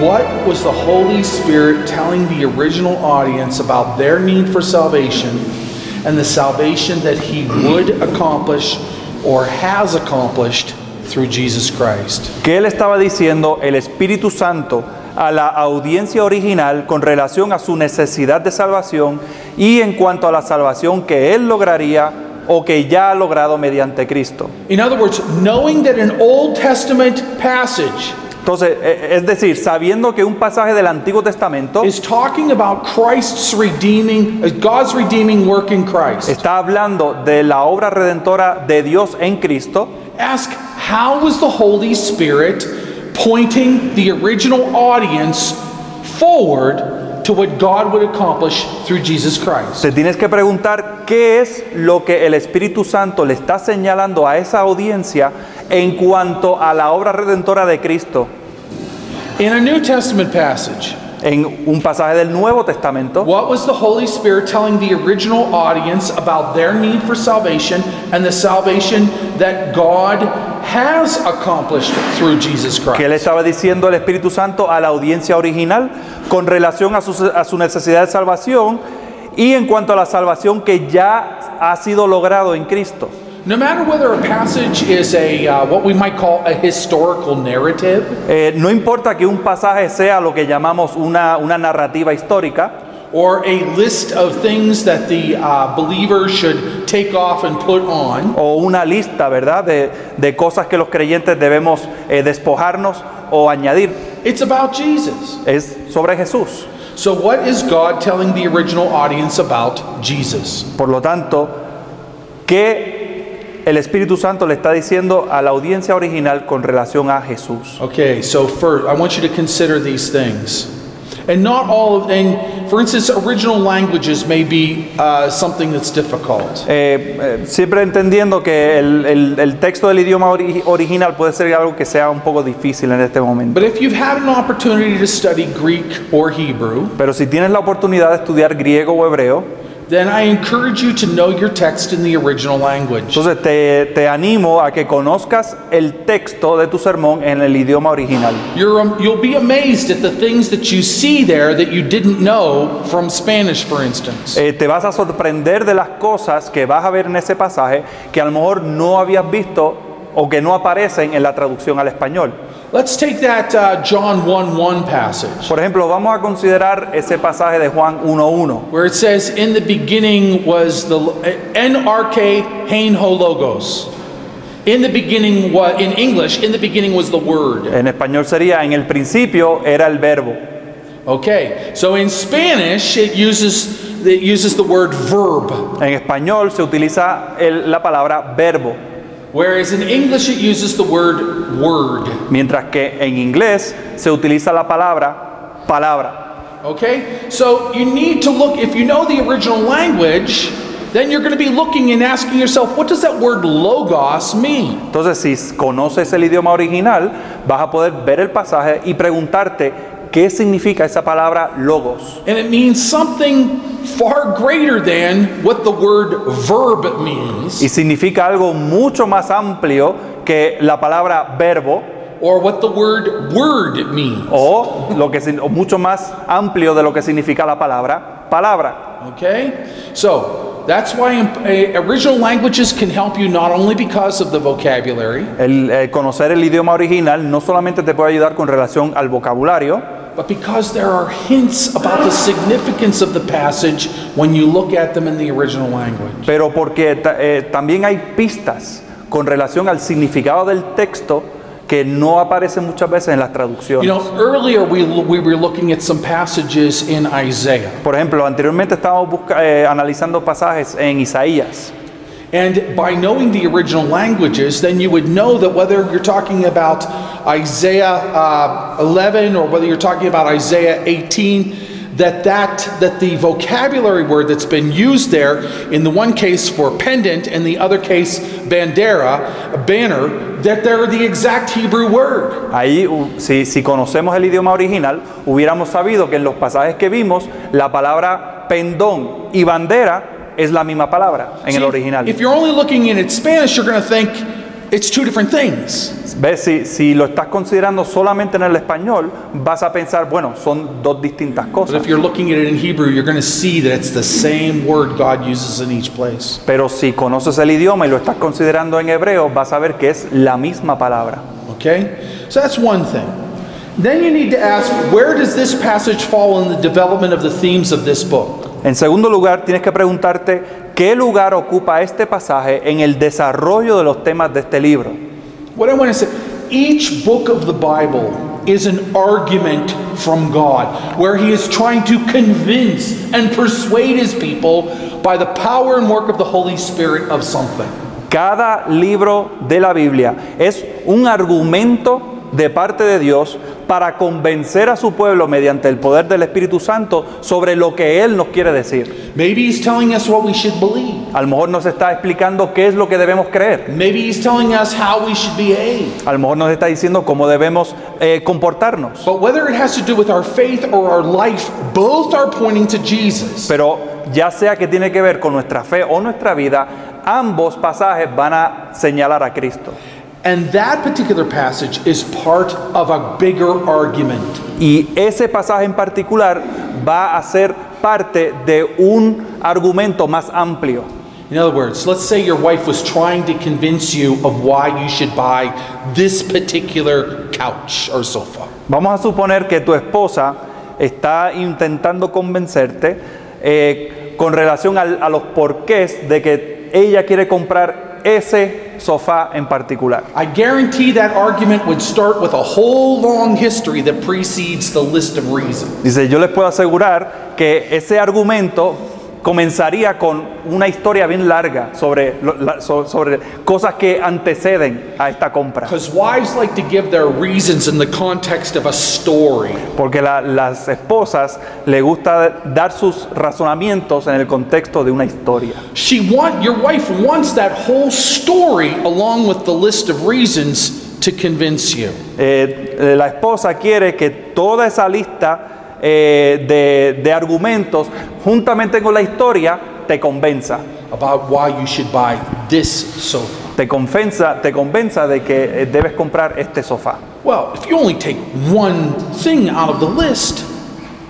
what was the Holy Spirit telling the original audience about their need for salvation and the salvation that He would accomplish or has accomplished through Jesus Christ? ¿Qué le estaba diciendo el Espíritu Santo a la audiencia original con relación a su necesidad de salvación y en cuanto a la salvación que él lograría o que ya ha logrado mediante Cristo? In other words, knowing that an Old Testament passage Entonces, e- es decir, sabiendo que un pasaje del Antiguo Testamento is talking about Christ's redeeming, uh, God's redeeming work in Christ. está hablando de la obra redentora de Dios en Cristo, Ask how was the Holy Spirit pointing the original audience forward to what God would accomplish through Jesus Christ? te tienes que preguntar qué es lo que el Espíritu Santo le está señalando a esa audiencia en cuanto a la obra redentora de Cristo. In a New Testament passage, En un pasaje del Nuevo Testamento, what was the Holy Spirit telling the original audience about their need for salvation and the salvation that God has accomplished through Jesus ¿Qué le Christ? estaba diciendo el Espíritu Santo a la audiencia original con relación a su, a su necesidad de salvación y en cuanto a la salvación que ya ha sido logrado en Cristo? No matter whether a passage is a uh, what we might call a historical narrative, Eh, no importa que un pasaje sea lo que llamamos una, una narrativa histórica or a list of things that the uh, believer should take off and put on, o una lista, ¿verdad?, de, de cosas que los creyentes debemos eh, despojarnos o añadir. it's about Jesus. Es sobre Jesús. So, what is God telling the original audience about Jesus? Por lo tanto, ¿qué el Espíritu Santo le está diciendo a la audiencia original con relación a Jesús? Okay, so first, I want you to consider these things. And not all of, and for instance, original languages may be uh, something that's difficult. Eh, eh, siempre entendiendo que el, el- el texto del idioma ori- original puede ser algo que sea un poco difícil en este momento. But if you've had an opportunity to study Greek or Hebrew, Pero si tienes la oportunidad de estudiar griego o hebreo, then I encourage you to know your text in the original language. entonces te, te animo a que conozcas el texto de tu sermón en el idioma original. You're, um, you'll be amazed at the things that you see there that you didn't know from Spanish, for instance. Eh, te vas a sorprender de las cosas que vas a ver en ese pasaje que a lo mejor no habías visto o que no aparecen en la traducción al español. Let's take that uh, John 1 1 passage. Por ejemplo, vamos a considerar ese pasaje de Juan 1.1. Where it says, In the beginning was the NRK hein ho logos. In the beginning was, in English, in the beginning was the word. En español sería, en el principio era el verbo. Okay, so in Spanish, it uses, it uses the word verb, En español se utiliza el- la palabra verbo, whereas in English, it uses the word word. mientras que en inglés se utiliza la palabra palabra. Okay, so you need to look, if you know the original language, then you're going to be looking and asking yourself, what does that word logos mean? Entonces, si conoces el idioma original, vas a poder ver el pasaje y preguntarte qué significa esa palabra logos. And it means something far greater than what the word verb means, Y significa algo mucho más amplio que la palabra verbo or what the word word means. o, lo que, o mucho más amplio de lo que significa la palabra palabra. Okay? So, that's why uh, original languages can help you not only because of the vocabulary, El, el conocer el idioma original no solamente te puede ayudar con relación al vocabulario, but because there are hints about the significance of the passage when you look at them in the original language. pero porque eh, también hay pistas con relación al significado del texto que no aparecen muchas veces en las You traducciones. know, earlier we, we were looking at some passages in Isaiah. Por ejemplo, anteriormente estábamos busca- eh, analizando pasajes en Isaías. And by knowing the original languages, then you would know that whether you're talking about Isaiah uh, 11 or whether you're talking about Isaiah 18, that, that that the vocabulary word that's been used there, in the one case for pendant, and the other case bandera, banner, that they're the exact Hebrew word. Ahí, si, si conocemos el idioma original, hubiéramos sabido que en los pasajes que vimos, la palabra pendón y bandera es la misma palabra en See, el original. If you're only looking in its Spanish, you're going to think, it's two different things. ¿Ves? Si, si lo estás considerando solamente en el español, vas a pensar, bueno, son dos distintas But cosas. if you're looking at it in Hebrew, you're going to see that it's the same word God uses in each place. Pero si conoces el idioma y lo estás considerando en hebreo, vas a ver que es la misma palabra. Okay? So that's one thing. Then you need to ask where does this passage fall in the development of the themes of this book? En segundo lugar, tienes que preguntarte qué lugar ocupa este pasaje en el desarrollo de los temas de este libro. What I want to say, each book of the Bible is an argument from God where He is trying to convince and persuade His people by the power and work of the Holy Spirit of something. Cada libro de la Biblia es un argumento de parte de Dios para convencer a su pueblo mediante el poder del Espíritu Santo sobre lo que Él nos quiere decir. Maybe He's telling us what we should believe. A lo mejor nos está explicando qué es lo que debemos creer. Maybe He's telling us how we should behave. A lo mejor nos está diciendo cómo debemos eh, comportarnos. But whether it has to do with our faith or our life, both are pointing to Jesus. Pero ya sea que tiene que ver con nuestra fe o nuestra vida, ambos pasajes van a señalar a Cristo. And that particular passage is part of a bigger argument. Y ese pasaje en particular va a ser parte de un argumento más amplio. In other words, let's say your wife was trying to convince you of why you should buy this particular couch or sofa. Vamos a suponer que tu esposa está intentando convencerte eh, con relación al- a los porqués de que ella quiere comprar ese sofá en particular. I guarantee that argument would start with a whole long history that precedes the list of reasons. Dice, yo les puedo asegurar que ese argumento comenzaría con una historia bien larga sobre, sobre cosas que anteceden a esta compra. Porque la- las esposas le gusta dar sus razonamientos en el contexto de una historia. She want your wife wants that whole story along with the list of reasons to convince you. Eh, la esposa quiere que toda esa lista eh, de, de argumentos, juntamente con la historia, te convenza. about why you should buy this sofa. Te convenza, te convenza de que eh, debes comprar este sofá. Well, if you only take one thing out of the list,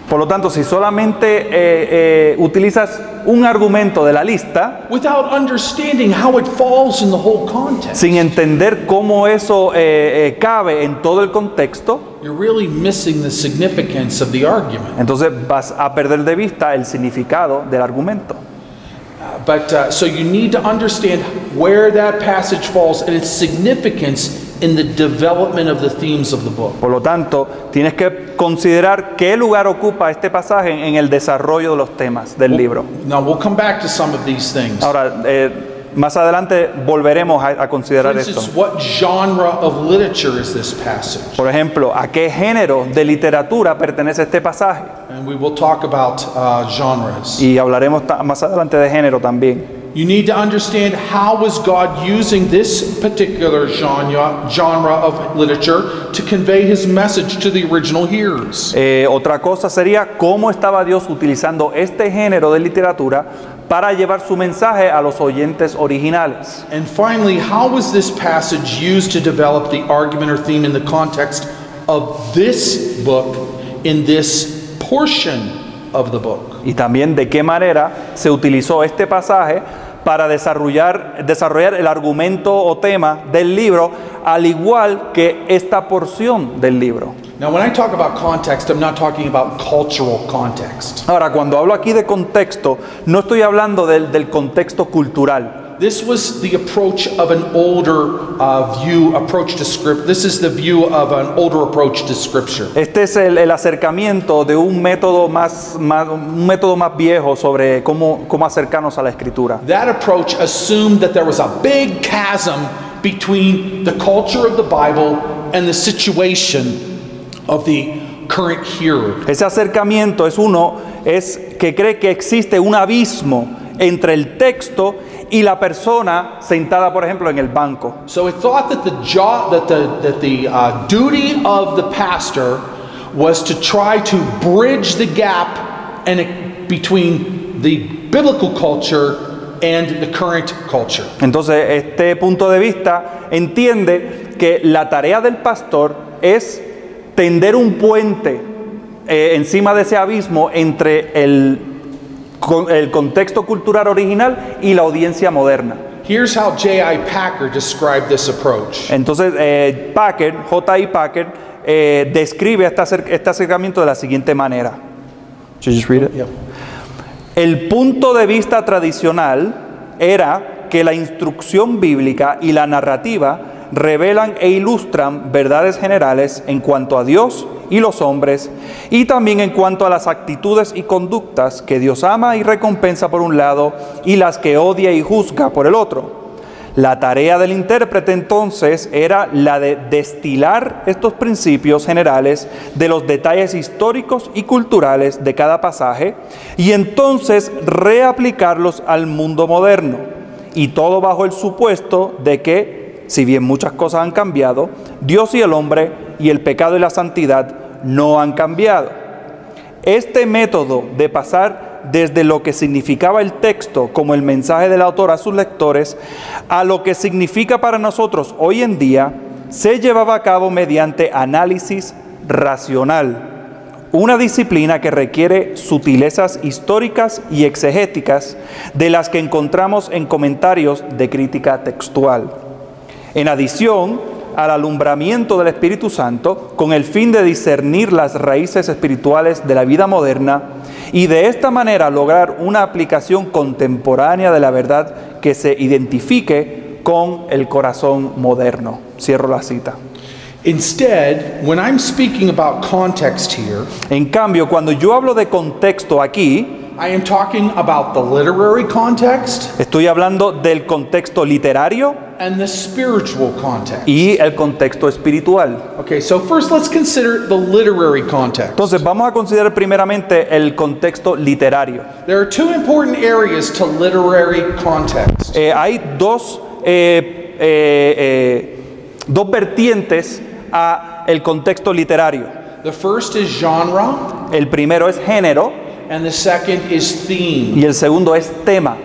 Por lo tanto, si solamente eh, eh, utilizas un argumento de la lista, without understanding how it falls in the whole context, sin entender cómo eso eh, eh, cabe en todo el contexto, you're really missing the significance of the argument. entonces vas a perder de vista el significado del argumento. Uh, But uh, so you need to understand where that passage falls and its significance in the development of the themes of the book. Por lo tanto, tienes que considerar qué lugar ocupa este pasaje en el desarrollo de los temas del libro. Now we'll come back to some of these things. Ahora, eh, más adelante volveremos a, a For considerar esto. instance, what genre of literature is this passage? Por ejemplo, ¿a qué género de literatura pertenece este pasaje? And we will talk about uh, genres. Y hablaremos ta- más adelante de género también. You need to understand how is God using this particular genre, genre of literature to convey his message to the original hearers. Eh, otra cosa sería cómo estaba Dios utilizando este género de literatura para llevar su mensaje a los oyentes originales. And finally, how was this passage used to develop the argument or theme in the context of this book in this portion of the book? Y también de qué manera se utilizó este pasaje para desarrollar, desarrollar el argumento o tema del libro, al igual que esta porción del libro. Now, when I talk about context, I'm not talking about cultural context. Ahora, cuando hablo aquí de contexto, no estoy hablando del, del contexto cultural. This was the approach of an older uh, view, approach to script. This is the view of an older approach to scripture. Este es el, el acercamiento de un método más, más- un método más viejo sobre cómo, cómo acercarnos a la escritura. That approach assumed that there was a big chasm between the culture of the Bible and the situation of the current hearer. Ese acercamiento es uno, es que cree que existe un abismo entre el texto y la persona sentada, por ejemplo, en el banco. So it thought that the job, that the that the uh, duty of the pastor was to try to bridge the gap and it, between the biblical culture and the current culture. Entonces, este punto de vista entiende que la tarea del pastor es tender un puente eh, encima de ese abismo entre el, con- el contexto cultural original y la audiencia moderna. Here's how J.I. Packer described this approach. Entonces, eh, Packer, J.I. Packer, eh, describe este, acer- este acercamiento de la siguiente manera. Just read it? Yeah. El punto de vista tradicional era que la instrucción bíblica y la narrativa revelan e ilustran verdades generales en cuanto a Dios y los hombres y también en cuanto a las actitudes y conductas que Dios ama y recompensa por un lado y las que odia y juzga por el otro. La tarea del intérprete entonces era la de destilar estos principios generales de los detalles históricos y culturales de cada pasaje y entonces reaplicarlos al mundo moderno. Y todo bajo el supuesto de que, si bien muchas cosas han cambiado, Dios y el hombre y el pecado y la santidad no han cambiado. Este método de pasar desde lo que significaba el texto como el mensaje del autor a sus lectores a lo que significa para nosotros hoy en día se llevaba a cabo mediante análisis racional, una disciplina que requiere sutilezas históricas y exegéticas de las que encontramos en comentarios de crítica textual. En adición al alumbramiento del Espíritu Santo, con el fin de discernir las raíces espirituales de la vida moderna y de esta manera lograr una aplicación contemporánea de la verdad que se identifique con el corazón moderno. Cierro la cita. Instead, when I'm speaking about context here, En cambio, cuando yo hablo de contexto aquí, I am talking about the literary context estoy hablando del contexto literario and the spiritual context. y el contexto espiritual. Okay, so first let's consider the literary context. Entonces vamos a considerar primeramente el contexto literario. There are two important areas to literary context. Eh, hay dos, eh, eh, eh, dos vertientes a el contexto literario. The first is genre, El primero es género and the second is theme. y el segundo es tema.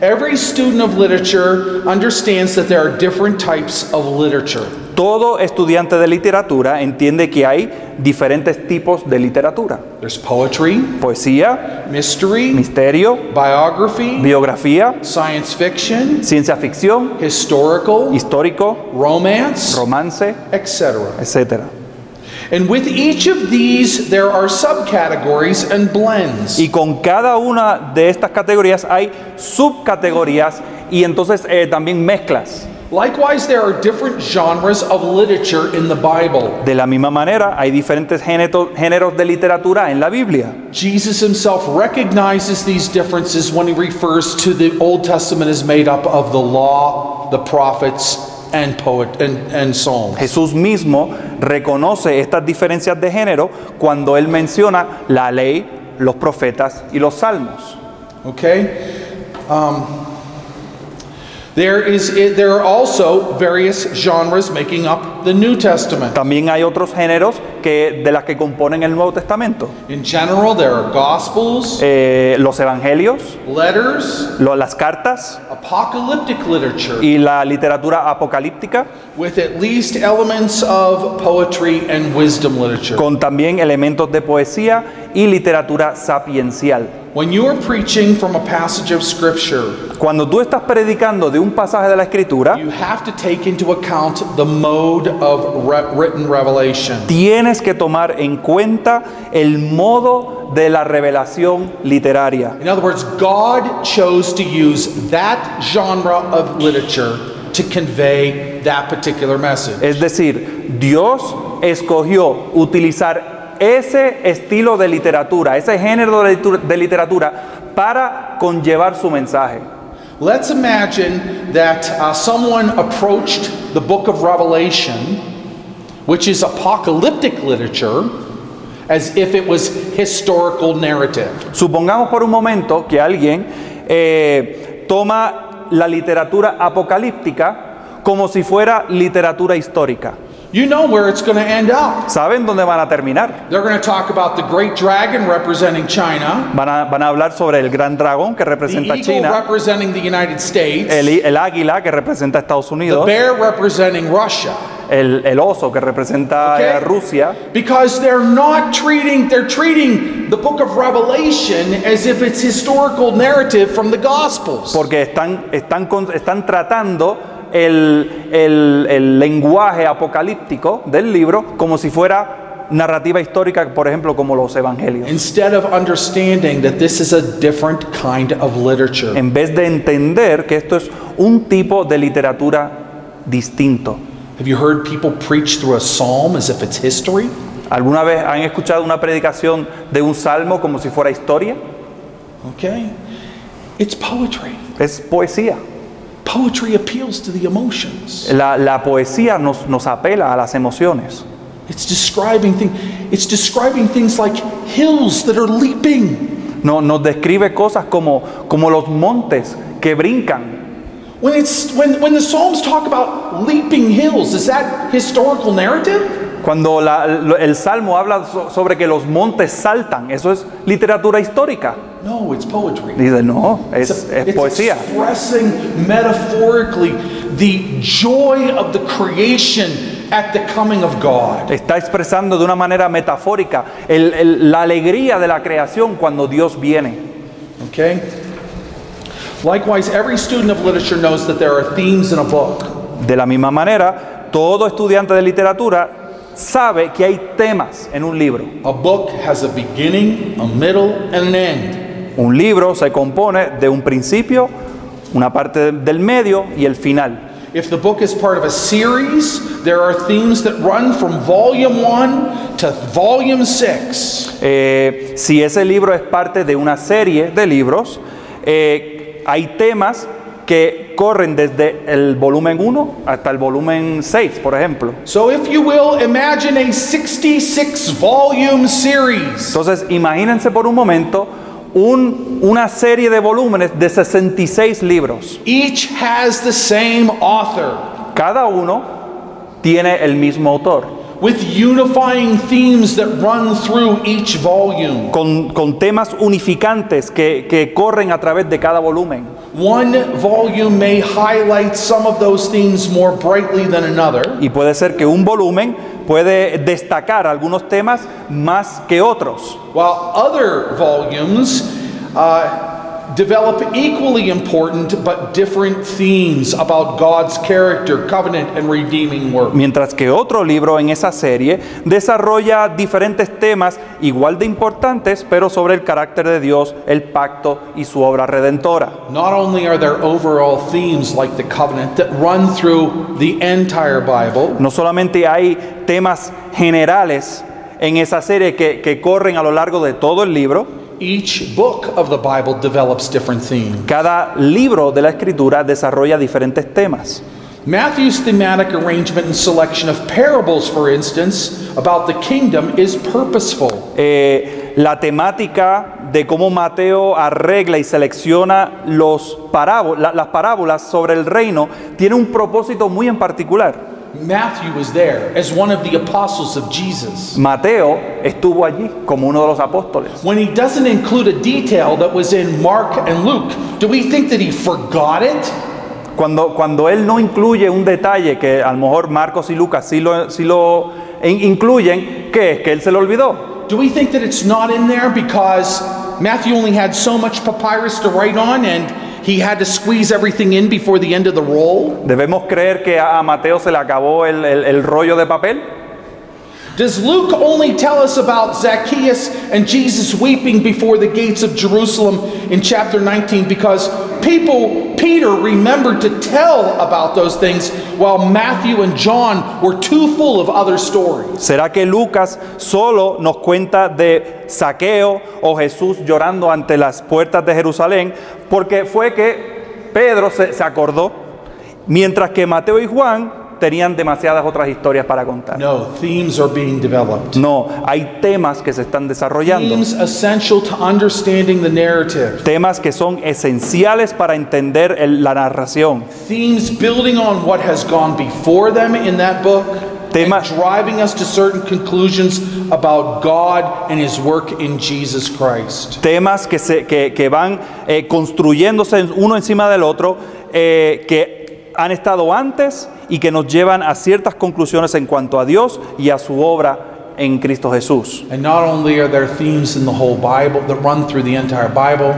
Every student of literature understands that there are different types of literature. Todo estudiante de literatura entiende que hay diferentes tipos de literatura. There's poetry, Poesía, mystery, misterio, biography, biografía, science fiction, ciencia ficción, historical, histórico, romance, romance, etc. etc. And with each of these, there are subcategories and blends. Y con cada una de estas categorías hay subcategorías y entonces eh, también mezclas. Likewise, there are different genres of literature in the Bible. De la misma manera, hay diferentes géneros, géneros de literatura en la Biblia. Jesus himself recognizes these differences when he refers to the Old Testament as made up of the law, the prophets, and poet and, and psalms. Jesús mismo reconoce estas diferencias de género cuando él menciona la ley, los profetas y los salmos. Okay? Um, there, is, there are also various genres making up the New Testament. También hay otros géneros que, de las que componen el Nuevo Testamento. In general, there are Gospels, Eh, los evangelios, letters, lo- las cartas apocalyptic literature, y la literatura apocalíptica, with at least elements of poetry and wisdom literature. con también elementos de poesía y literatura sapiencial. When you are preaching from a passage of Scripture, Cuando tú estás predicando de un pasaje de la Escritura, you have to take into account the mode of re- written revelation. tienes que tomar en cuenta el modo de la revelación literaria. In other words, God chose to use that genre of literature to convey that particular message. Es decir, Dios escogió utilizar ese estilo de literatura, ese género de literatura para conllevar su mensaje. Let's imagine that uh, someone approached the book of Revelation, which is apocalyptic literature, as if it was historical narrative. Supongamos por un momento que alguien eh, toma la literatura apocalíptica como si fuera literatura histórica. You know where it's going to end up. Saben dónde van a terminar. They're going to talk about the great dragon representing China, Van a, van a hablar sobre el gran dragón que the representa eagle China, representing the United States, el, el águila que representa Estados the Unidos, bear representing Russia. el, el oso que representa Okay? a Rusia, Because they're not treating, they're treating the book of Revelation as if it's historical narrative from the Gospels. porque están, están, con- están tratando el, el- el lenguaje apocalíptico del libro como si fuera narrativa histórica, por ejemplo, como los evangelios. Instead of understanding that this is a different kind of literature. En vez de entender que esto es un tipo de literatura distinto. Have you heard people preach through a psalm as if it's history? ¿Alguna vez han escuchado una predicación de un salmo como si fuera historia? Okay? It's poetry. Es poesía. Poetry appeals to the emotions. La, la poesía nos, nos apela a las emociones. It's describing things. It's describing things like hills that are leaping. No- nos describe cosas como, como los montes que brincan. When it's when when the Psalms talk about leaping hills, is that historical narrative? Cuando la- el salmo habla so- sobre que los montes saltan, eso es literatura histórica. No, it's poetry. Dice, no, es, It's, es it's poesía. expressing metaphorically the joy of the creation at the coming of God. Está expresando de una manera metafórica el- el- la alegría de la creación cuando Dios viene. Okay? Likewise, every student of literature knows that there are themes in a book. De la misma manera, todo estudiante de literatura sabe que hay temas en un libro. A book has a beginning, a middle, and an end. Un libro se compone de un principio, una parte del medio y el final. If the book is part of a series, there are themes that run from volume 1 to volume 6. Eh, si ese libro es parte de una serie de libros, eh, hay temas que corren desde el volumen 1 hasta el volumen 6, por ejemplo. So, if you will, imagine a 66 volume series. Entonces, imagínense por un momento un- una serie de volúmenes de 66 libros. Each has the same author Cada uno tiene el mismo autor, with unifying themes that run through each volume. con, con temas unificantes que, que corren a través de cada volumen. One volume may highlight some of those themes more brightly than another, Y puede ser que un volumen puede destacar algunos temas más que otros. while other volumes uh, develop equally important but different themes about God's character, covenant, and redeeming work. Mientras que otro libro en esa serie desarrolla diferentes temas igual de importantes, pero sobre el carácter de Dios, el pacto y su obra redentora. Not only are there overall themes like the covenant that run through the entire Bible, No solamente hay temas generales en esa serie que, que corren a lo largo de todo el libro, each book of the Bible develops different themes. cada libro de la escritura desarrolla diferentes temas. Matthew's thematic arrangement and selection of parables, for instance, about the kingdom is purposeful. Eh, la temática de cómo Mateo arregla y selecciona los las parábolas sobre el reino tiene un propósito muy en particular. Matthew was there as one of the apostles of Jesus. Mateo estuvo allí como uno de los apóstoles. When he doesn't include a detail that was in Mark and Luke, do we think that he forgot it? Cuando, cuando él no incluye un detalle que a lo mejor Marcos y Lucas sí lo, sí lo incluyen, ¿qué es? Que él se lo olvidó. Do we think that it's not in there because Matthew only had so much papyrus to write on and he had to squeeze everything in before the end of the roll? ¿Debemos creer que a Mateo se le acabó el, el- el rollo de papel? Does Luke only tell us about Zacchaeus and Jesus weeping before the gates of Jerusalem in chapter 19 because people, Peter remembered to tell about those things while Matthew and John were too full of other stories? ¿Será que Lucas solo nos cuenta de saqueo o Jesús llorando ante las puertas de Jerusalén? Porque fue que Pedro se, se acordó, mientras que Mateo y Juan tenían demasiadas otras historias para contar. No, themes are being developed. No, hay temas que se están desarrollando, Themes essential to understanding the narrative. temas que son esenciales para entender el- la narración, Themes building on what has gone before them in that book Temas- and driving us to certain conclusions about God and His work in Jesus Christ. temas que, se, que, que van eh, construyéndose uno encima del otro, eh, que han estado antes y que nos llevan a ciertas conclusiones en cuanto a Dios y a su obra en Cristo Jesús. And not only are there themes in the whole Bible that run through the entire Bible,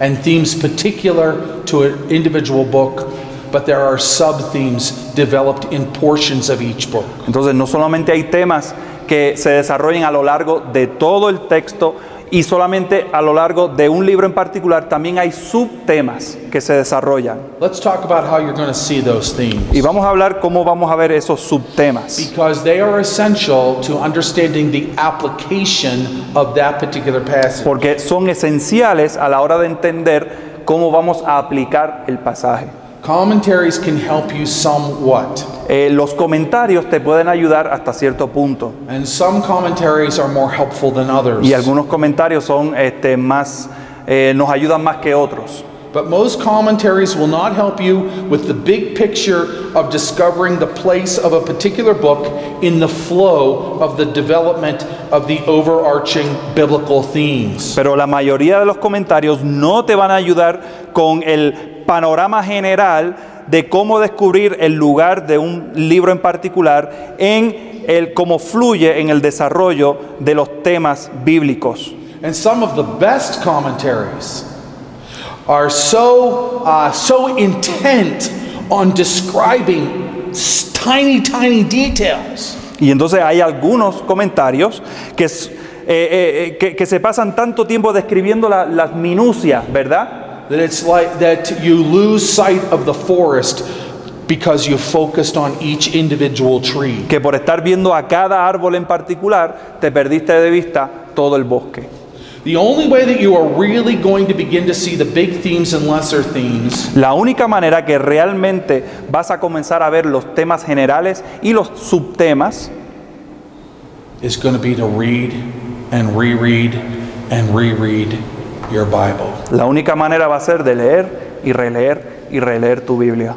and themes particular to an individual book, but there are sub themes developed in portions of each book. Entonces no solamente hay temas que se desarrollen a lo largo de todo el texto y solamente a lo largo de un libro en particular, también hay subtemas que se desarrollan. Let's talk about how you're going to see those Y themes. vamos a hablar cómo vamos a ver esos subtemas. Because they are essential to understanding the application of that particular passage. Porque son esenciales a la hora de entender cómo vamos a aplicar el pasaje. Commentaries can help you somewhat, Eh, los comentarios te pueden ayudar hasta cierto punto. and some commentaries are more helpful than others. Y algunos comentarios son este, más, eh, nos ayudan más que otros. But most commentaries will not help you with the big picture of discovering the place of a particular book in the flow of the development of the overarching biblical themes. Pero la mayoría de los comentarios no te van a ayudar con el panorama general de cómo descubrir el lugar de un libro en particular en el cómo fluye en el desarrollo de los temas bíblicos. And some of the best commentaries are so, uh, so intent on describing tiny, tiny details. Y entonces hay algunos comentarios que, eh, eh, eh, que, que se pasan tanto tiempo describiendo la- las minucias, ¿verdad? That it's like that you lose sight of the forest because you focused on each individual tree. Que por estar viendo a cada árbol en particular te perdiste de vista todo el bosque. The only way that you are really going to begin to see the big themes and lesser themes La única manera que realmente vas a comenzar a ver los temas generales y los subtemas is going to be to read and reread and reread your Bible. La única manera va a ser de leer y releer y releer tu Biblia.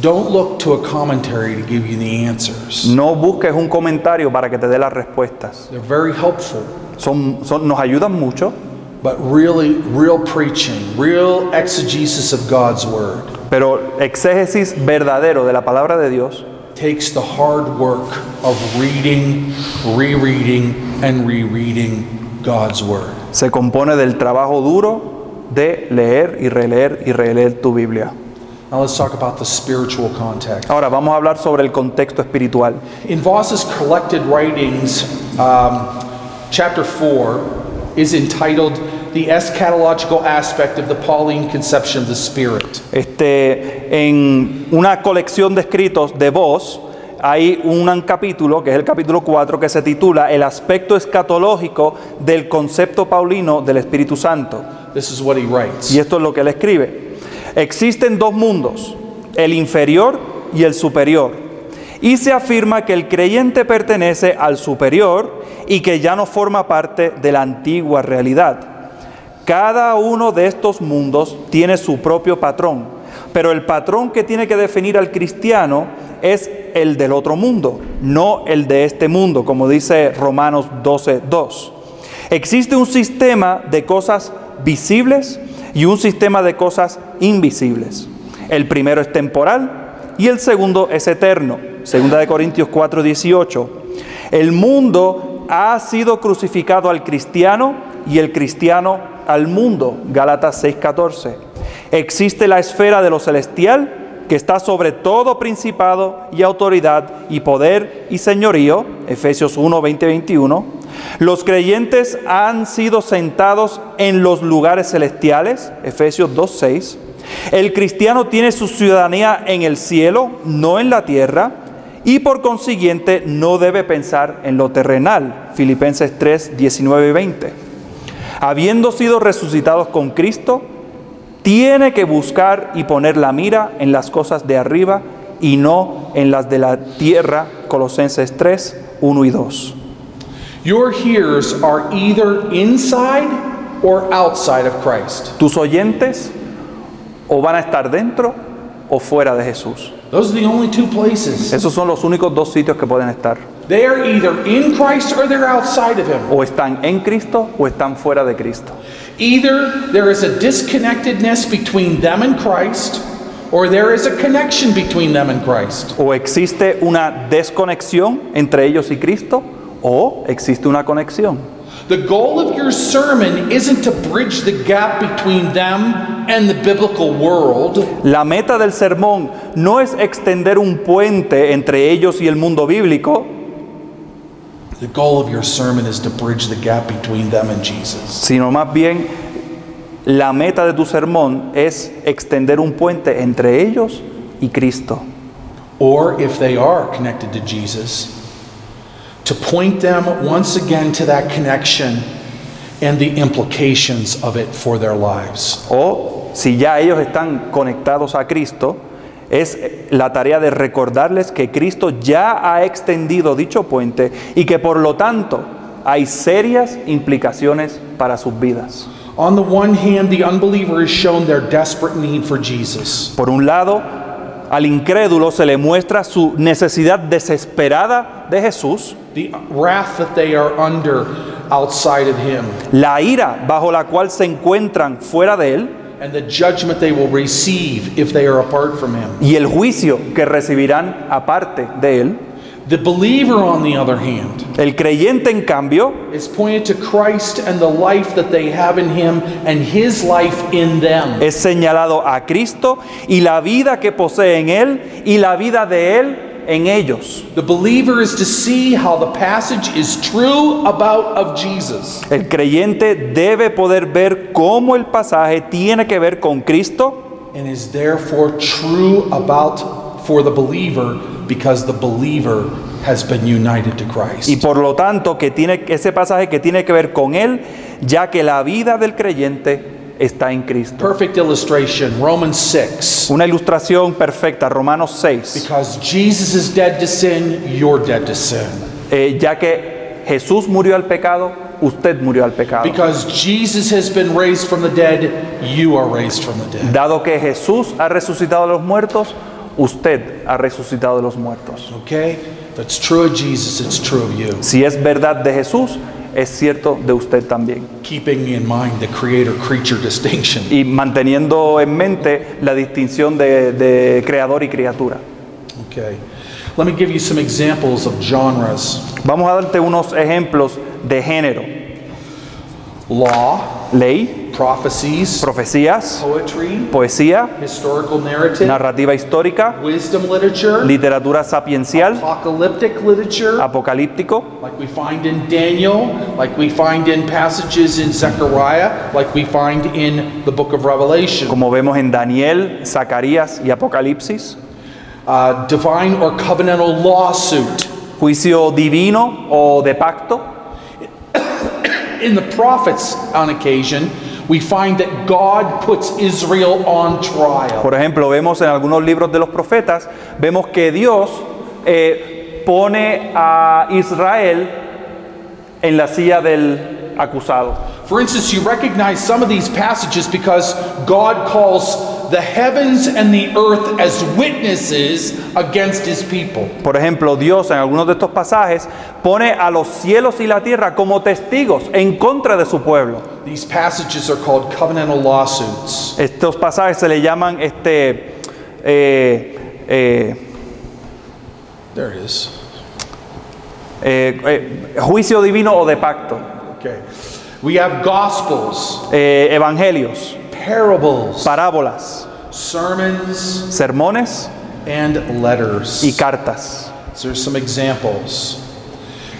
Don't look to a commentary to give you the answers. No busques un comentario para que te dé las respuestas. They're very helpful, Son, son- nos ayudan mucho, but really, real preaching, real exegesis of God's Word pero exégesis verdadero de la palabra de Dios takes the hard work of reading, rereading, and rereading God's Word. Se compone del trabajo duro de leer y releer y releer tu Biblia. Now let's talk about the spiritual context. Ahora vamos a hablar sobre el contexto espiritual. In Voss's collected writings, um, chapter 4 is entitled The Eschatological Aspect of the Pauline Conception of the Spirit. Este, en una colección de escritos de voz hay un capítulo, que es el capítulo 4, que se titula El aspecto escatológico del concepto paulino del Espíritu Santo. This is what he writes. Y esto es lo que él escribe. Existen dos mundos, el inferior y el superior. Y se afirma que el creyente pertenece al superior y que ya no forma parte de la antigua realidad. Cada uno de estos mundos tiene su propio patrón, pero el patrón que tiene que definir al cristiano es el del otro mundo, no el de este mundo, como dice Romanos 12:2. Existe un sistema de cosas visibles y un sistema de cosas invisibles. El primero es temporal y el segundo es eterno. Segunda de Corintios 4:18. El mundo ha sido crucificado al cristiano y el cristiano al mundo. Gálatas 6:14. Existe la esfera de lo celestial que está sobre todo principado y autoridad y poder y señorío. Efesios 1, 20, 21. Los creyentes han sido sentados en los lugares celestiales. Efesios 2, 6. El cristiano tiene su ciudadanía en el cielo, no en la tierra, y por consiguiente no debe pensar en lo terrenal. Filipenses 3, 19 y 20. Habiendo sido resucitados con Cristo, tiene que buscar y poner la mira en las cosas de arriba y no en las de la tierra. Colosenses 3, 1 y 2. Your hearers are either inside or outside of Christ. Tus oyentes o van a estar dentro o fuera de Jesús. Those are the only two places. Esos son los únicos dos sitios que pueden estar. They are either in Christ or they're outside of Him. O están en Cristo o están fuera de Cristo. Either there is a disconnectedness between them and Christ, or there is a connection between them and Christ. O existe una desconexión entre ellos y Cristo o existe una conexión. The goal of your sermon isn't to bridge the gap between them and the biblical world. La meta del sermón no es extender un puente entre ellos y el mundo bíblico, The goal of your sermon is to bridge the gap between them and Jesus. sino más bien la meta de tu sermón es extender un puente entre ellos y Cristo. Or if they are connected to Jesus, to point them once again to that connection and the implications of it for their lives. O si ya ellos están conectados a Cristo, es la tarea de recordarles que Cristo ya ha extendido dicho puente y que por lo tanto hay serias implicaciones para sus vidas. On the one hand, the unbeliever is shown their desperate need for Jesus. Por un lado, al incrédulo se le muestra su necesidad desesperada de Jesús, the wrath that they are under outside of him, la ira bajo la cual se encuentran fuera de él and the judgment they will receive if they are apart from him. y el juicio que recibirán aparte de él. The believer, on the other hand, El creyente, en cambio, is pointed to Christ and the life that they have in him and his life in them. es señalado a Cristo y la vida que posee en él y la vida de él en ellos. The believer is to see how the passage is true about of Jesus. El creyente debe poder ver cómo el pasaje tiene que ver con Cristo and is therefore true about for the believer because the believer has been united to Christ. y por lo tanto que tiene ese pasaje que tiene que ver con él, ya que la vida del creyente está en Cristo. Perfect illustration, Romans 6. Una ilustración perfecta, Romanos 6, Because Jesus is dead to sin, you're dead to sin. Eh, ya que Jesús murió al pecado, usted murió al pecado. Because Jesus has been raised from the dead, you are raised from the dead. Dado que Jesús ha resucitado de los muertos, usted ha resucitado de los muertos. Okay? That's true of Jesus, it's true of you. Si es verdad de Jesús, es cierto de usted también. Keeping in mind the creator creature distinction. Y manteniendo en mente la distinción de, de creador y criatura. Okay. Let me give you some examples of genres Vamos a darte unos ejemplos de género. law, Ley, prophecies, profecías, poetry, poesía, historical narrative, narrativa histórica, wisdom literature, literatura sapiencial, apocalyptic literature, apocalíptico, like we find in Daniel, like we find in passages in Zechariah, like we find in the book of Revelation. como vemos en Daniel, Zacarías y Apocalipsis. Uh, divine or covenantal lawsuit. Juicio divino o de pacto. In the prophets, on occasion, we find that God puts Israel on trial. Por ejemplo, vemos en algunos libros de los profetas, vemos que Dios eh, pone a Israel en la silla del acusado. For instance, you recognize some of these passages because God calls the heavens and the earth as witnesses against his people. Por ejemplo, Dios en algunos de estos pasajes pone a los cielos y la tierra como testigos en contra de su pueblo. These passages are called covenantal lawsuits. Estos pasajes se le llaman este eh, eh, There it is. eh, eh, juicio divino o de pacto, Okay. We have gospels, eh, evangelios, parables, parábolas, sermons, sermones and letters. y cartas. So there's some examples.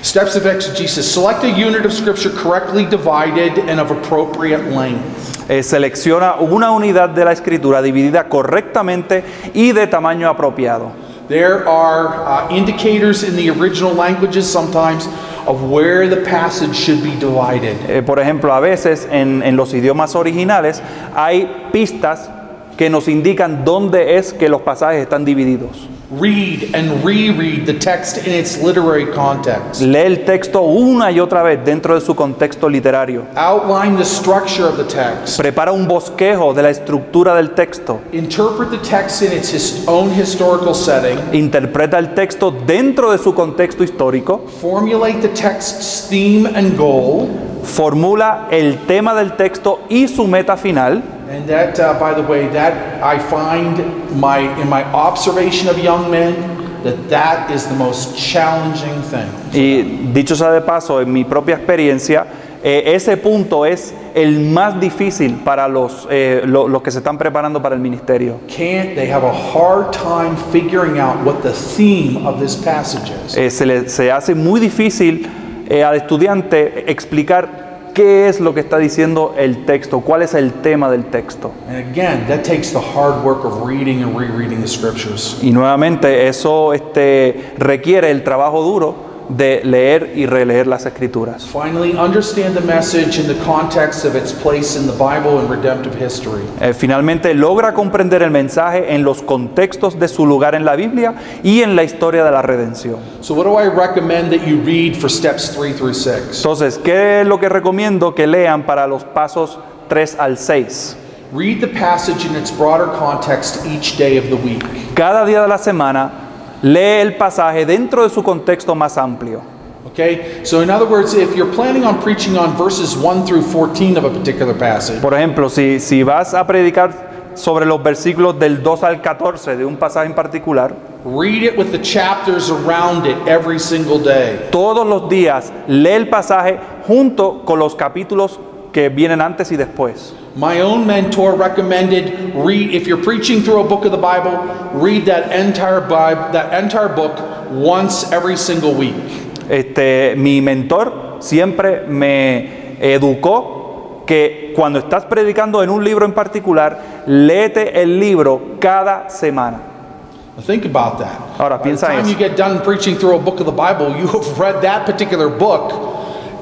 Steps of exegesis. Select a unit of scripture correctly divided and of appropriate length. Eh, selecciona una unidad de la escritura dividida correctamente y de tamaño apropiado. There are uh, indicators in the original languages sometimes of where the passage should be divided. Eh, por ejemplo, a veces en, en los idiomas originales hay pistas que nos indican dónde es que los pasajes están divididos. Read and reread the text in its literary context. Lee el texto una y otra vez dentro de su contexto literario. Outline the structure of the text. Prepara un bosquejo de la estructura del texto. Interpret the text in its his own historical setting. Interpreta el texto dentro de su contexto histórico. Formulate the text's theme and goal. Formula el tema del texto y su meta final. And that, uh, by the way, that I find my in my observation of young men that that is the most challenging thing. Y dicho sea de paso, en mi propia experiencia, eh, ese punto es el más difícil para los, eh, lo- los que se están preparando para el ministerio. Can't they have a hard time figuring out what the theme of this passage is? Se, le, se hace muy difícil eh, al estudiante explicar qué es lo que está diciendo el texto, cuál es el tema del texto. And again, that takes the hard work of reading and rereading the scriptures. Y nuevamente eso este, requiere el trabajo duro de leer y releer las escrituras. Finally, understand the message in the context of its place in the Bible and redemptive history. Eh, finalmente logra comprender el mensaje en los contextos de su lugar en la Biblia y en la historia de la redención. So, what do I recommend that you read for steps three through six? Entonces, ¿qué es lo que recomiendo que lean para los pasos 3 al 6? Read the passage in its broader context each day of the week. Cada día de la semana lee el pasaje dentro de su contexto más amplio. Okay? So, in other words, if you're planning on preaching on verses 1 through 14 of a particular passage, Por ejemplo, si, si vas a predicar sobre los versículos del 2 al 14 de un pasaje en particular, read it with the chapters around it every single day. todos los días lee el pasaje junto con los capítulos que vienen antes y después. My own mentor recommended read if you're preaching through a book of the Bible, read that entire Bible, that entire book once every single week. Este, mi mentor siempre me educó que cuando estás predicando en un libro en particular, léete el libro cada semana. Think about that. Ahora, By the piensa time eso. you get done preaching through a book of the Bible, you have read that particular book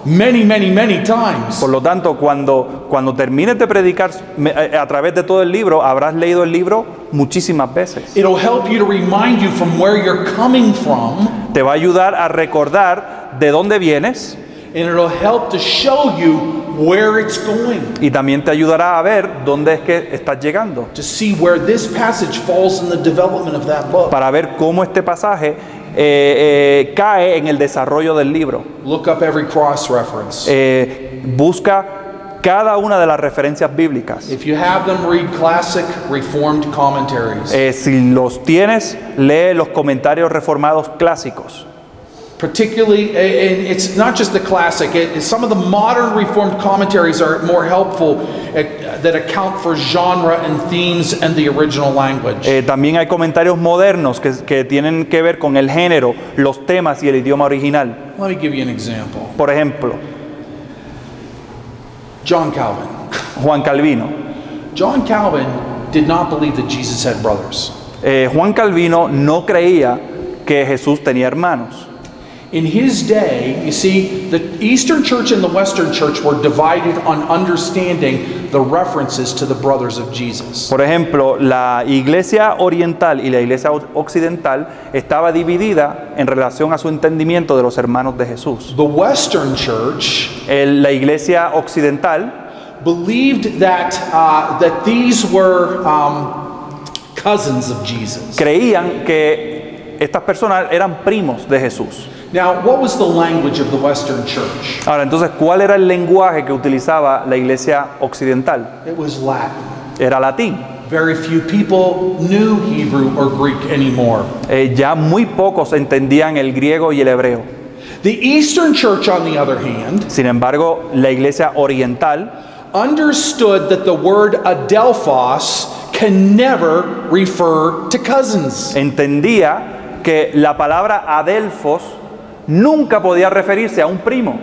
many, many, many times. Por lo tanto, cuando, cuando termines de predicar eh, a través de todo el libro, habrás leído el libro muchísimas veces. It'll help you to remind you from where you're coming from, Te va a ayudar a recordar de dónde vienes and it'll help to show you where it's going, y también te ayudará a ver dónde es que estás llegando, to see where this passage falls in the development of that book. para ver cómo este pasaje eh, eh, cae en el desarrollo del libro. Look up every cross reference. Eh, busca cada una de las referencias bíblicas. If you have them, read classic Reformed commentaries. Eh, si los tienes, lee los comentarios reformados clásicos. Particularly, and it's not just the classic, it, some of the modern Reformed commentaries are more helpful at, that account for genre and themes and the original language. Eh, también hay comentarios modernos que, que tienen que ver con el género, los temas y el idioma original. Let me give you an example. Por ejemplo, John Calvin. Juan Calvino. John Calvin did not believe that Jesus had brothers. Eh, Juan Calvino no creía que Jesús tenía hermanos. In his day, you see, the Eastern Church and the Western Church were divided on understanding the references to the brothers of Jesus. Por ejemplo, la iglesia oriental y la iglesia occidental estaba dividida en relación a su entendimiento de los hermanos de Jesús. The Western Church El- la iglesia occidental believed that, uh, that these were um, cousins of Jesus. creían que estas personas eran primos de Jesús. Now, what was the language of the Western Church? Ahora, entonces, ¿cuál era el lenguaje que utilizaba la iglesia occidental? It was Latin. Era latín. Very few people knew Hebrew or Greek anymore. Eh, ya muy pocos entendían el griego y el hebreo. The Eastern Church, on the other hand, Sin embargo, la iglesia oriental understood that the word adelphos can never refer to cousins. entendía que la palabra adelfos nunca podía referirse a un primo.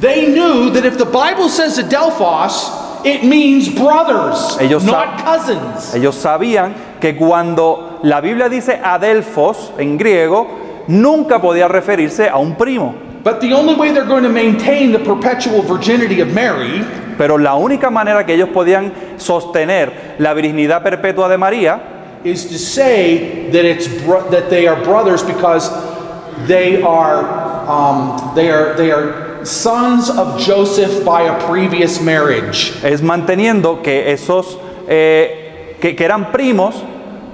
They knew that if the Bible says adelphos, it means brothers, Ellos not cousins. Ellos sabían que cuando la Biblia dice adelfos en griego, nunca podía referirse a un primo. But the only way they're going to maintain the perpetual virginity of Mary Pero la única manera que ellos podían sostener la virginidad perpetua de María is to say that it's that they are brothers because they are um, they are they are sons of Joseph by a previous marriage. Es manteniendo que esos, eh, que, que eran primos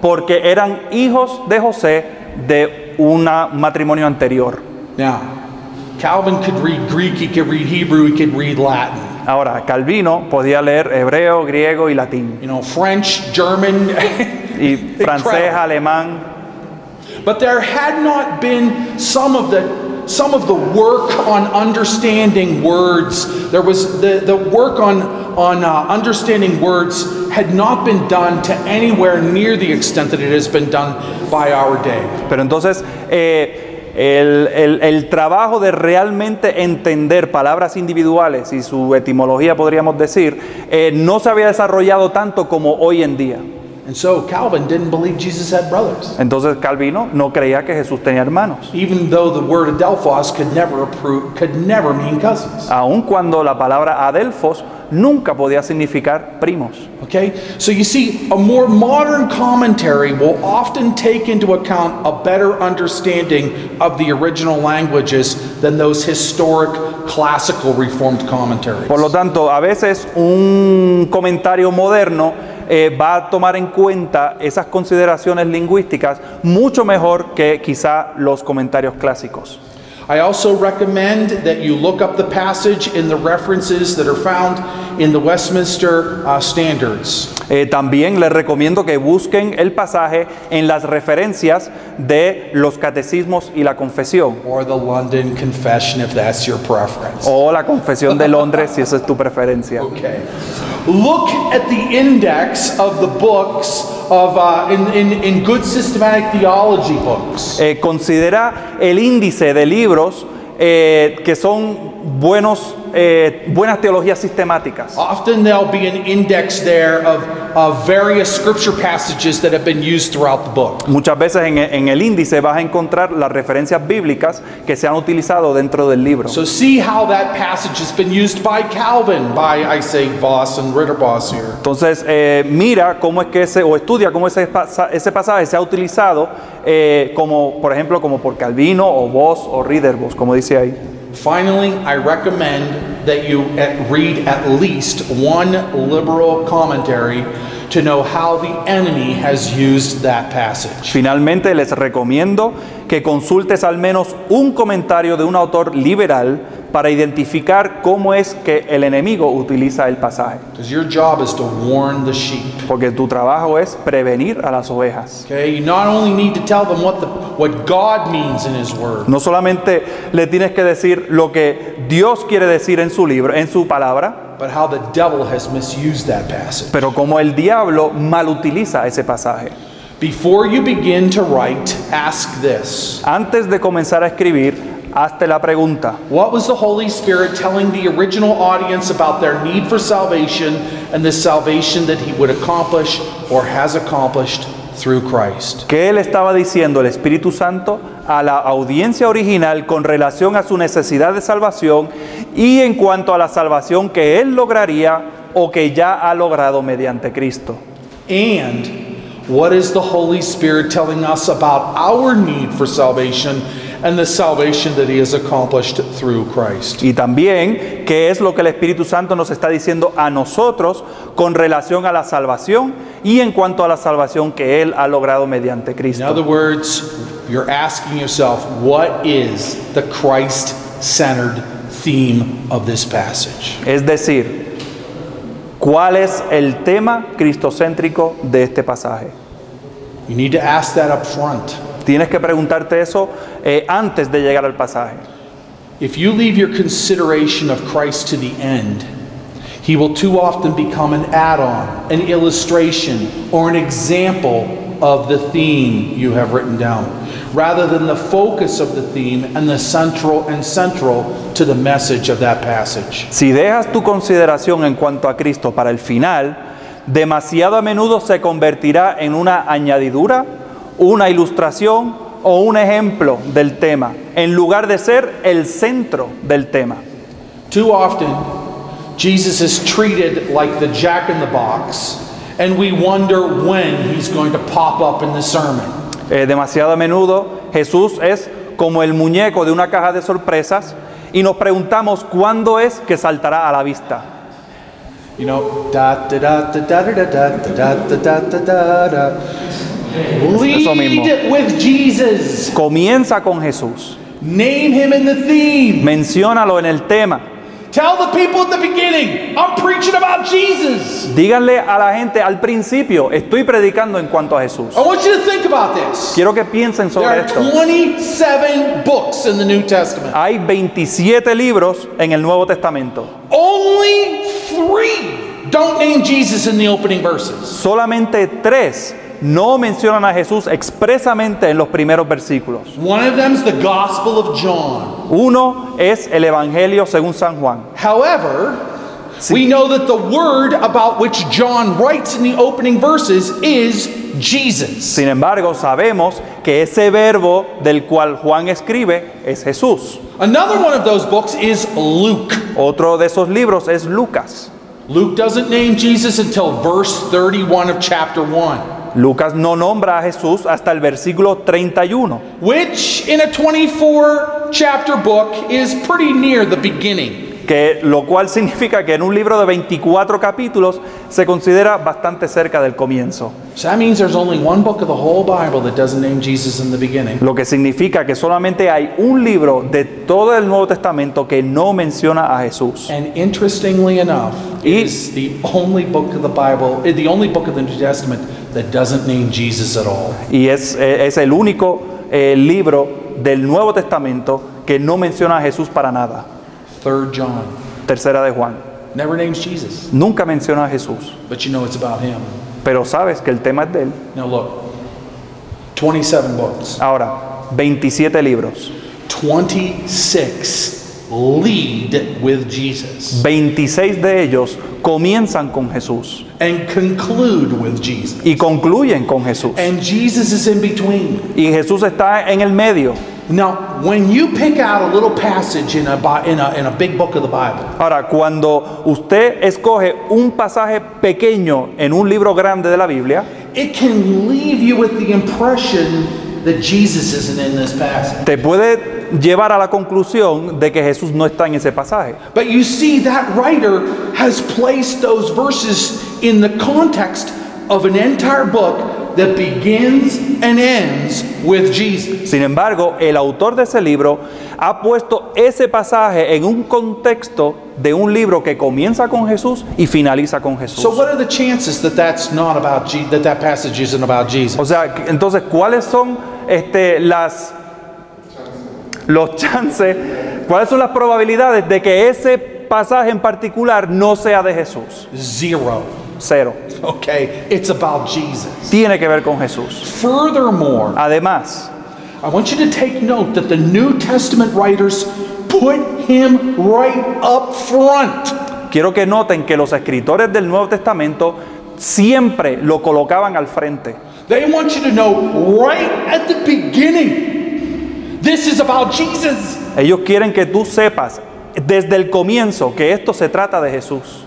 porque eran hijos de José de un matrimonio anterior. Now, Calvin could read Greek, he could read Hebrew, he could read Latin. Ahora, Calvino podía leer hebreo, griego y latín, You know, French, German. y francés, alemán, But there had not been some of the some of the work on understanding words. There was the, the work on on uh, understanding words had not been done to anywhere near the extent that it has been done by our day. Pero entonces, eh, el, el- el trabajo de realmente entender palabras individuales y su etimología, podríamos decir, eh, no se había desarrollado tanto como hoy en día. And so Calvin didn't believe Jesus had brothers, Entonces Calvino no creía que Jesús tenía hermanos, even though the word adelphos could never approve, could never mean cousins. aun cuando la palabra adelfos nunca podía significar primos. Okay? So you see, a more modern commentary will often take into account a better understanding of the original languages than those historic classical reformed commentaries. Por lo tanto, a veces un comentario moderno eh, va a tomar en cuenta esas consideraciones lingüísticas mucho mejor que quizá los comentarios clásicos. I also recommend that you look up the passage in the references that are found in the Westminster uh, Standards. Eh, también les recomiendo que busquen el pasaje en las referencias de los catecismos y la confesión, Or the London Confession, if that's your preference. o la confesión de Londres si esa es tu preferencia. Okay. Look at the index of the books of uh, in, in, in good systematic theology books. Eh, considera el índice de libros eh, que son buenos, eh, buenas teologías sistemáticas. Often there'll be an index there of, of various scripture passages that have been used throughout the book. Muchas veces en, en el índice vas a encontrar las referencias bíblicas que se han utilizado dentro del libro. So see how that passage has been used by Calvin, by I say Voss and Ritterboss here. Entonces, eh, mira cómo es que ese, o estudia cómo ese, ese pasaje se ha utilizado, eh, como, por ejemplo, como por Calvino o Voss o Ridderbos, como dice ahí. Finally, I recommend that you at- read at least one liberal commentary to know how the enemy has used that passage. Finalmente, les recomiendo que consultes al menos un comentario de un autor liberal para identificar cómo es que el enemigo utiliza el pasaje. Your job is to warn the sheep. Porque tu trabajo es prevenir a las ovejas. Okay, you not only need to tell them what the what God means in His Word, No solamente le tienes que decir lo que Dios quiere decir en su libro, en su palabra, but how the devil has misused that passage. pero como el diablo mal utiliza ese pasaje. Before you begin to write, ask this: Antes de comenzar a escribir, hazte la pregunta, What was the Holy Spirit telling the original audience about their need for salvation and the salvation that He would accomplish or has accomplished through Christ? ¿qué le estaba diciendo el Espíritu Santo a la audiencia original con relación a su necesidad de salvación y en cuanto a la salvación que él lograría o que ya ha logrado mediante Cristo? And what is the Holy Spirit telling us about our need for salvation and the salvation that He has accomplished through Christ? Y también, ¿qué es lo que el Espíritu Santo nos está diciendo a nosotros con relación a la salvación y en cuanto a la salvación que Él ha logrado mediante In Cristo? other words, you're asking yourself, what is the Christ centered theme of this passage? Es decir, ¿cuál es el tema cristocéntrico de este pasaje? You need to ask that up front. Tienes que preguntarte eso eh, antes de llegar al pasaje. If you leave your consideration of Christ to the end, he will too often become an add on, an illustration, or an example of the theme you have written down, rather than the focus of the theme and the central and central to the message of that passage. Si dejas tu consideración en cuanto a Cristo para el final, demasiado a menudo se convertirá en una añadidura, una ilustración o un ejemplo del tema, en lugar de ser el centro del tema. Too often, Jesus is treated like the jack in the box, and we wonder when he's going to pop up in the sermon. Eh, demasiado a menudo Jesús es como el muñeco de una caja de sorpresas y nos preguntamos cuándo es que saltará a la vista. You know, da da da da da da da da da da da da da. Eso mismo. Lead with Jesus. Comienza con Jesús, Name him in the theme. menciónalo en el tema, Tell the people at the beginning, I'm preaching about Jesus. díganle a la gente al principio, estoy predicando en cuanto a Jesús. I want you to think about this. Quiero que piensen There sobre are esto. 27 books in the New Testament. Hay 27 libros en el Nuevo Testamento. Only three don't name Jesus in the opening verses. Solamente tres no mencionan a Jesús expresamente en los primeros versículos. One of them's the Gospel of John. Uno es el Evangelio según San Juan. However, we know that the word about which John writes in the opening verses is Jesus. Sin embargo, sabemos que ese verbo del cual Juan escribe es Jesús. Another one of those books is Luke. Otro de esos libros es Lucas. Luke doesn't name Jesus until verse 31 of chapter 1, Lucas no nombra a Jesús hasta el versículo 31, which in a 24 chapter book is pretty near the beginning. que lo cual significa que en un libro de 24 capítulos se considera bastante cerca del comienzo. So that means there's only one book of the whole Bible that doesn't name Jesus in the beginning. Lo que significa que solamente hay un libro de todo el Nuevo Testamento que no menciona a Jesús. And interestingly enough, Y- it's the only book of the Bible, eh, the only book of the New Testament that doesn't name Jesus at all. Y es, eh, es el único eh, libro del Nuevo Testamento que no menciona a Jesús para nada. Third John Tercera de Juan. never names Jesus, Nunca menciona a Jesús. but you know it's about him. Pero sabes que el tema es de él. Now look, 27 books, Ahora, 27 libros. 26 lead with Jesus 26 de ellos comienzan con Jesús and conclude with Jesus. y concluyen con Jesús. And Jesus is in between. Y Jesús está en el medio. Now, when you pick out a little passage in a, in a, in a big book of the Bible, Ahora, cuando usted escoge un pasaje pequeño en un libro grande de la Biblia, it can leave you with the impression that Jesus isn't in this passage. te puede llevar a la conclusión de que Jesús no está en ese pasaje. But you see, that writer has placed those verses in the context of an entire book that begins and ends with Jesus. Sin embargo, el autor de ese libro ha puesto ese pasaje en un contexto de un libro que comienza con Jesús y finaliza con Jesús. So, what are the chances that that's not about Je- that that passage isn't about Jesus? O sea, entonces, ¿cuáles son este, las los chances, cuáles son las probabilidades de que ese pasaje en particular no sea de Jesús? Zero. Cero. Okay, it's about Jesus. Tiene que ver con Jesús. Furthermore, Además, I want you to take note that the New Testament writers put him right up front. quiero que noten que los escritores del Nuevo Testamento siempre lo colocaban al frente. They want you to know right at the beginning this is about Jesus. Ellos quieren que tú sepas desde el comienzo que esto se trata de Jesús.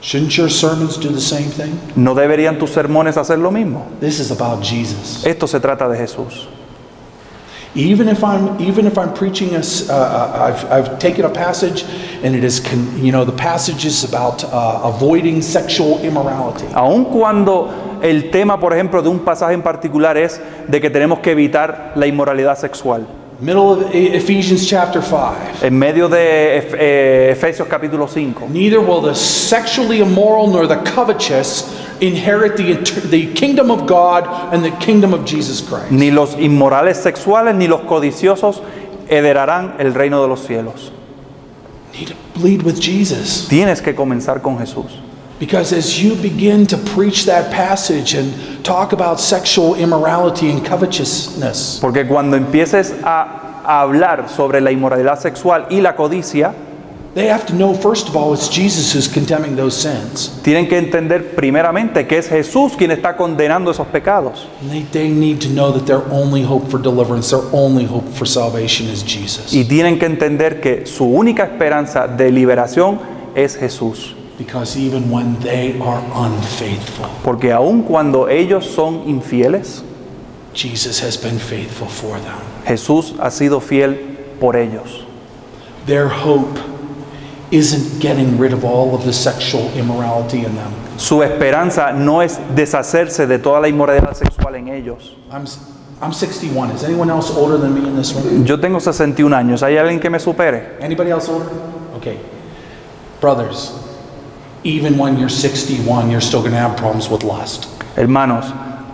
Shouldn't your sermons do the same thing? ¿No deberían tus sermones hacer lo mismo? This is about Jesus. Esto se trata de Jesús. Even if I'm even if I'm preaching a, uh, I've, I've taken a passage and it is con, you know the passage is about uh, avoiding sexual immorality. Aun cuando el tema, por ejemplo, de un pasaje en particular es de que tenemos que evitar la inmoralidad sexual. Middle of E- Ephesians chapter 5. En medio de Ef- eh, Efesios capítulo 5. Neither will the sexually immoral nor the covetous inherit the, the kingdom of God and the kingdom of Jesus Christ. Ni los inmorales sexuales ni los codiciosos heredarán el reino de los cielos. Need to lead with Jesus. Tienes que comenzar con Jesús. Because as you begin to preach that passage and talk about sexual immorality and covetousness, Porque cuando empieces a, a hablar sobre la inmoralidad sexual y la codicia, they have to know, first of all, it's Jesus who's condemning those sins. tienen que entender primeramente que es Jesús quien está condenando esos pecados. And they, they need to know that their only hope for deliverance, their only hope for salvation is Jesus. Y tienen que entender que su única esperanza de liberación es Jesús. Because even when they are unfaithful, Porque aun cuando ellos son infieles, Jesus has been faithful for them. Jesús ha sido fiel por ellos. Their hope isn't getting rid of all of the sexual immorality in them. Su esperanza no es deshacerse de toda la inmoralidad sexual en ellos. I'm, s- I'm 61. Is anyone else older than me in this room? Yo tengo 61 años. ¿Hay alguien que me supere? Anybody else older? Okay. Brothers, even when you're 61, you're still going to have problems with lust. Hermanos,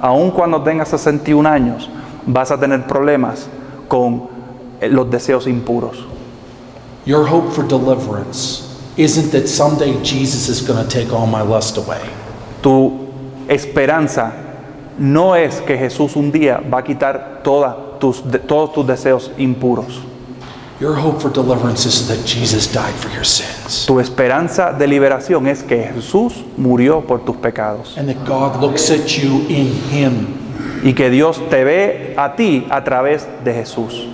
aun cuando tengas 61 años, vas a tener problemas con eh, los deseos impuros. Your hope for deliverance isn't that someday Jesus is going to take all my lust away. Tu esperanza no es que Jesús un día va a quitar toda tus, de- todos tus deseos impuros. Your hope for deliverance is that Jesus died for your sins Tu esperanza de liberación es que Jesús murió por tus pecados and that God looks at you in Him. y que Dios te ve a ti a través de Jesús.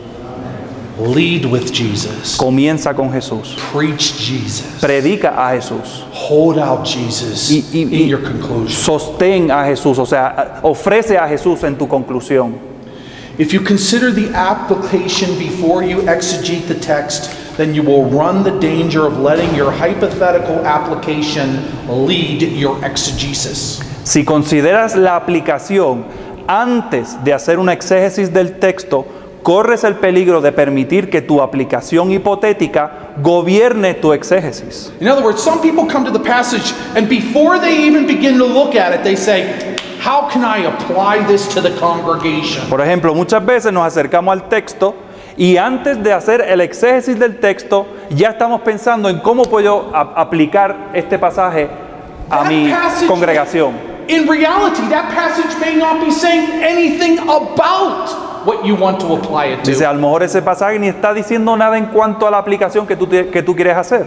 Lead with Jesus, Comienza con Jesús. preach Jesus, Predica a Jesús. hold out Jesus Y- y- y- in your conclusion. Sostén a Jesús, o sea, ofrece a Jesús en tu conclusión. If you consider the application before you exegete the text, then you will run the danger of letting your hypothetical application lead your exegesis. Si consideras la aplicación antes de hacer una exégesis del texto, corres el peligro de permitir que tu aplicación hipotética gobierne tu exégesis. In other words, some people come to the passage and before they even begin to look at it, they say, How can I apply this to the congregation? Por ejemplo, muchas veces nos acercamos al texto y antes de hacer el exégesis del texto, ya estamos pensando en cómo puedo aplicar este pasaje a That mi congregación. In reality, that passage may not be saying anything about what you want to apply it Dice, to. a lo mejor ese pasaje ni está diciendo nada en cuanto a la aplicación que tú, que tú quieres hacer.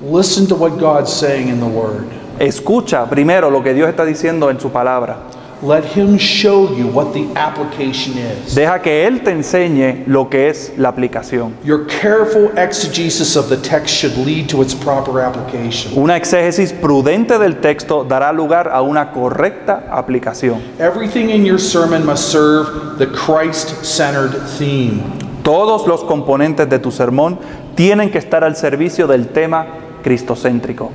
Listen to what God's saying in the Word. Escucha primero lo que Dios está diciendo en su palabra. Let Him show you what the application is. Deja que Él te enseñe lo que es la aplicación. Your careful exegesis of the text should lead to its proper application. Una exégesis prudente del texto dará lugar a una correcta aplicación. Everything in your sermon must serve the Christ centered theme. Todos los componentes de tu sermón tienen que estar al servicio del tema cristocéntrico.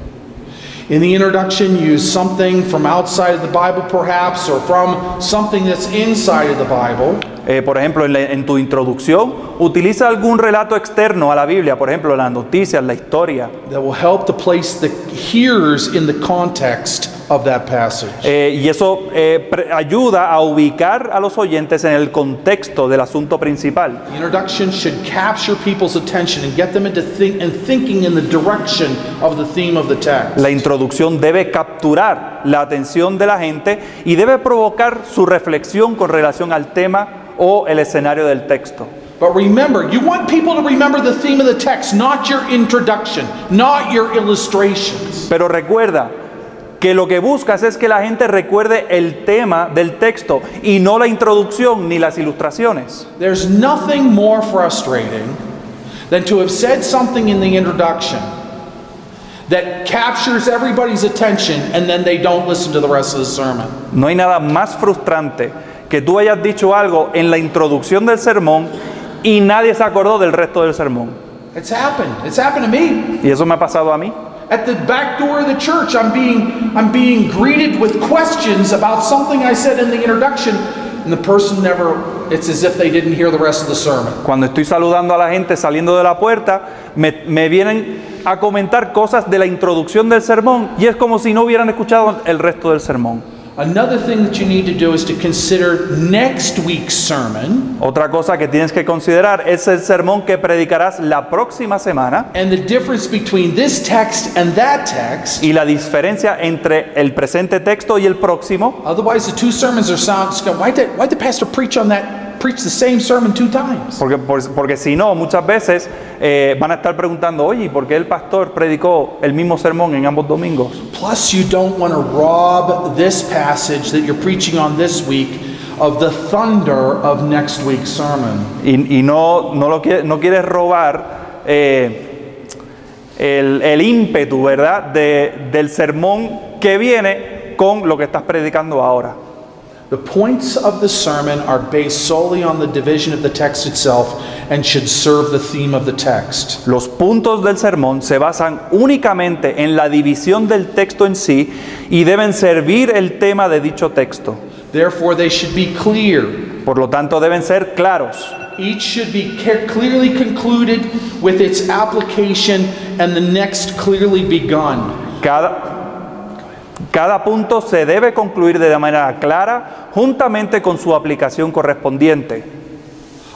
In the introduction, use something from outside of the Bible, perhaps, or from something that's inside of the Bible. Eh, por ejemplo, en, la- en tu introducción, utiliza algún relato externo a la Biblia, por ejemplo, las noticias, la historia, that will help to place the hearers in the context of that passage. Eh, y eso eh, ayuda a ubicar a los oyentes en el contexto del asunto principal. The introduction should capture people's attention and get them into think and thinking in the direction of the theme of the text. La introducción debe capturar la atención de la gente y debe provocar su reflexión con relación al tema o el escenario del texto. But remember, you want people to remember the theme of the text, not your introduction, not your illustrations. Pero recuerda que lo que buscas es que la gente recuerde el tema del texto y no la introducción ni las ilustraciones. There's nothing more frustrating than to have said something in the introduction that captures everybody's attention and then they don't listen to the rest of the sermon. No hay nada más frustrante que tú hayas dicho algo en la introducción del sermón y nadie se acordó del resto del sermón. It's happened. It's happened to me. Y eso me ha pasado a mí. At the back door of the church, I'm being I'm being greeted with questions about something I said in the introduction, and the person never it's as if they didn't hear the rest of the sermon. Cuando estoy saludando a la gente saliendo de la puerta, me, me vienen a comentar cosas de la introducción del sermón y es como si no hubieran escuchado el resto del sermón. Another thing that you need to do is to consider next week's sermon Otra cosa que tienes que considerar es el sermón que predicarás la próxima semana and the difference between this text and that text. y la diferencia entre el presente texto y el próximo. Otherwise, the two sermons are sound. Why did why did the pastor preach on that? Preach the same sermon two times. Porque, por- porque si no, muchas veces eh, van a estar preguntando, oye, ¿y ¿por qué el pastor predicó el mismo sermón en ambos domingos? Plus, you don't want to rob this passage that you're preaching on this week of the thunder of next week's sermon. Y, y no, no, lo quie- no quieres robar eh, el, el ímpetu, ¿verdad?, de- del sermón que viene con lo que estás predicando ahora. The points of the sermon are based solely on the division of the text itself and should serve the theme of the text. Los puntos del sermón se basan únicamente en la división del texto en sí y deben servir el tema de dicho texto. Therefore, they should be clear. Por lo tanto, deben ser claros. Each should be clearly concluded with its application and the next clearly begun. Cada, cada punto se debe concluir de manera clara juntamente con su aplicación correspondiente.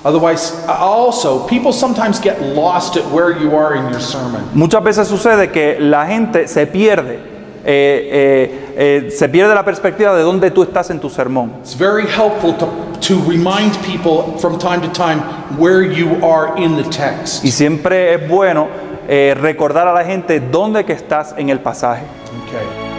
Otherwise, also, people sometimes get lost at where you are in your sermon. Muchas veces sucede que la gente se pierde, eh, eh, eh, se pierde la perspectiva de dónde tú estás en tu sermón. It's very helpful to, to remind people from time to time where you are in the text. Y siempre es bueno eh, recordar a la gente dónde que estás en el pasaje. Okay.